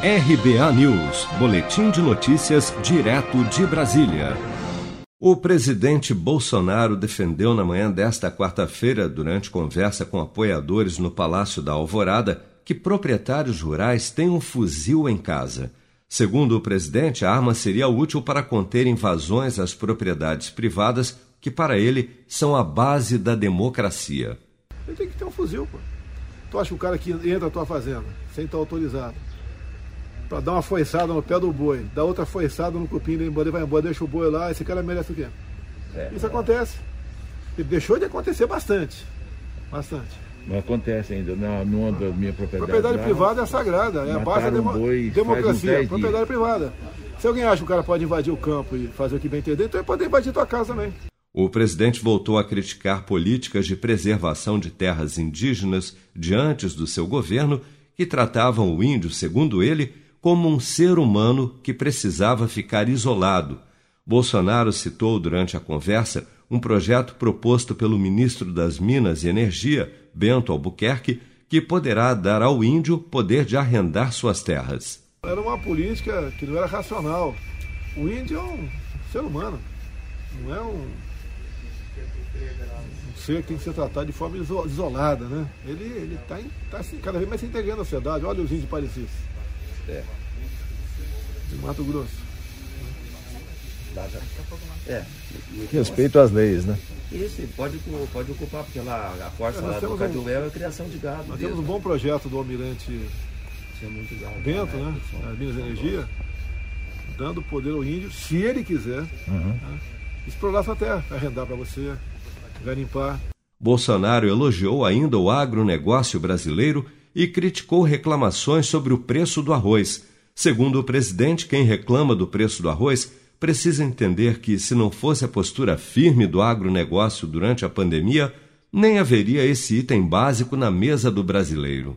RBA News, Boletim de Notícias, direto de Brasília. O presidente Bolsonaro defendeu na manhã desta quarta-feira, durante conversa com apoiadores no Palácio da Alvorada, que proprietários rurais têm um fuzil em casa. Segundo o presidente, a arma seria útil para conter invasões às propriedades privadas, que para ele são a base da democracia. Ele tem que ter um fuzil, pô. Tu acha que o cara que entra na tua fazenda sem estar autorizado para dar uma foiçada no pé do boi, dá outra foiçada no cupim ele vai embora, deixa o boi lá, esse cara merece o quê? É, Isso acontece. E deixou de acontecer bastante. Bastante. Não acontece ainda, não, não da minha propriedade. Propriedade privada é sagrada, é a base da demo democracia. Um propriedade privada. Se alguém acha que o cara pode invadir o campo e fazer o que bem entender, então ele pode invadir tua casa também. O presidente voltou a criticar políticas de preservação de terras indígenas diante do seu governo, que tratavam o índio, segundo ele, como um ser humano que precisava ficar isolado. Bolsonaro citou durante a conversa um projeto proposto pelo ministro das Minas e Energia, Bento Albuquerque, que poderá dar ao índio poder de arrendar suas terras. Era uma política que não era racional. O índio é um ser humano, não é um, um ser que tem que ser tratado de forma isolada, né? Ele está tá, assim, cada vez mais se integrando na sociedade. Olha os índios parecidos. É. De Mato Grosso. É. Respeito às leis, né? Isso, pode, pode ocupar, porque lá a força é, lá do Caduel um, é a criação de gado. Nós mesmo. temos um bom projeto do Almirante Bento, né? As Minas Energia, dando poder ao índio, se ele quiser, uhum. né? explorar sua terra, arrendar para você, garimpar. Bolsonaro elogiou ainda o agronegócio brasileiro e criticou reclamações sobre o preço do arroz. Segundo o presidente, quem reclama do preço do arroz precisa entender que, se não fosse a postura firme do agronegócio durante a pandemia, nem haveria esse item básico na mesa do brasileiro.